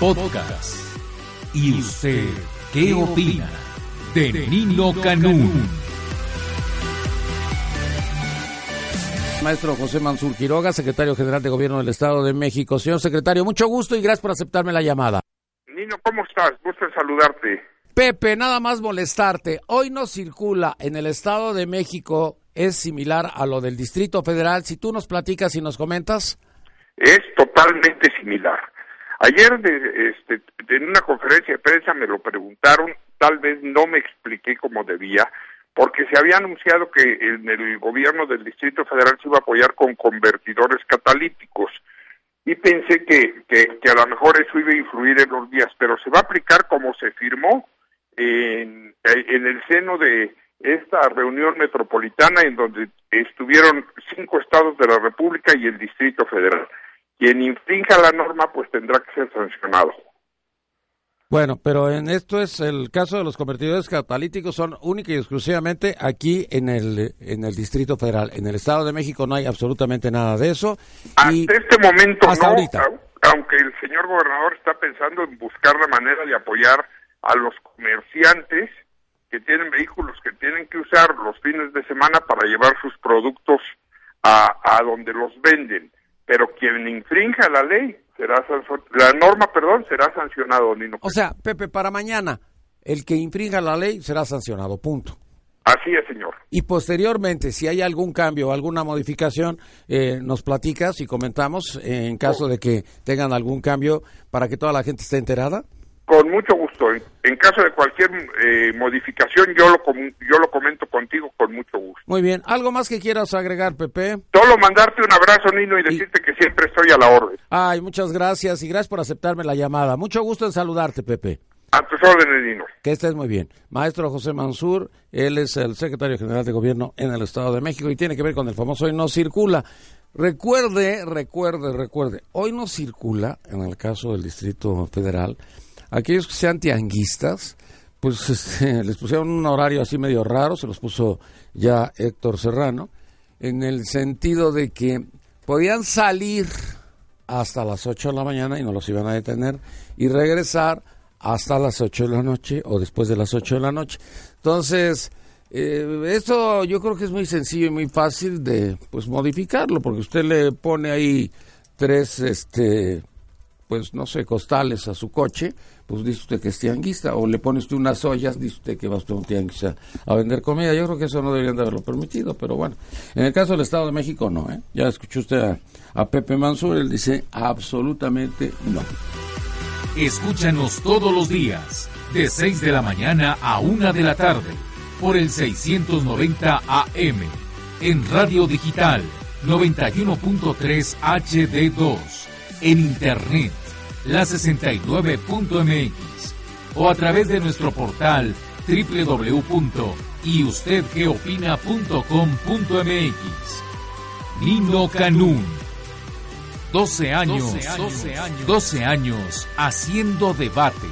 Podcast. ¿Y usted qué opina de Nino Canún? Maestro José Mansur Quiroga, secretario general de Gobierno del Estado de México. Señor secretario, mucho gusto y gracias por aceptarme la llamada. Nino, ¿cómo estás? Gusto en saludarte. Pepe, nada más molestarte. Hoy no circula en el Estado de México, es similar a lo del Distrito Federal. Si tú nos platicas y nos comentas. Es totalmente similar. Ayer de, este, en una conferencia de prensa me lo preguntaron, tal vez no me expliqué como debía, porque se había anunciado que en el gobierno del Distrito Federal se iba a apoyar con convertidores catalíticos y pensé que, que, que, a lo mejor eso iba a influir en los días, pero se va a aplicar como se firmó en, en el seno de esta reunión metropolitana en donde estuvieron cinco estados de la República y el Distrito Federal. Quien infrinja la norma pues tendrá que ser sancionado. Bueno, pero en esto es el caso de los convertidores catalíticos son única y exclusivamente aquí en el en el Distrito Federal. En el Estado de México no hay absolutamente nada de eso. Hasta y este momento hasta no, ahorita. aunque el señor gobernador está pensando en buscar la manera de apoyar a los comerciantes que tienen vehículos que tienen que usar los fines de semana para llevar sus productos a, a donde los venden pero quien infrinja la ley será la norma, perdón, será sancionado, Nino. O sea, Pepe, para mañana, el que infrinja la ley será sancionado, punto. Así es, señor. Y posteriormente, si hay algún cambio o alguna modificación, eh, nos platicas y comentamos eh, en caso de que tengan algún cambio para que toda la gente esté enterada. Con mucho gusto. En, en caso de cualquier eh, modificación, yo lo, com- yo lo comento contigo con mucho gusto. Muy bien. ¿Algo más que quieras agregar, Pepe? Solo mandarte un abrazo, Nino, y decirte que siempre estoy a la orden. Ay, muchas gracias y gracias por aceptarme la llamada. Mucho gusto en saludarte, Pepe. A tus órdenes, Nino. Que estés muy bien. Maestro José Mansur, él es el secretario general de gobierno en el Estado de México y tiene que ver con el famoso Hoy no circula. Recuerde, recuerde, recuerde, hoy no circula, en el caso del Distrito Federal, aquellos que sean tianguistas, pues este, les pusieron un horario así medio raro, se los puso ya Héctor Serrano, en el sentido de que podían salir hasta las 8 de la mañana y no los iban a detener y regresar hasta las 8 de la noche o después de las 8 de la noche. Entonces, eh, esto yo creo que es muy sencillo y muy fácil de pues modificarlo porque usted le pone ahí tres este pues no sé, costales a su coche, pues dice usted que es tianguista, o le pone usted unas ollas, dice usted que va usted un tianguis a, a vender comida. Yo creo que eso no deberían de haberlo permitido, pero bueno, en el caso del Estado de México no, ¿eh? Ya escuchó usted a, a Pepe Mansur, él dice absolutamente no. Escúchanos todos los días, de 6 de la mañana a 1 de la tarde, por el 690 AM, en Radio Digital 91.3 HD2, en Internet, la 69.mx, o a través de nuestro portal www.yustedqueopina.com.mx. Nino Canún. 12 años, 12 años, 12 años haciendo debate.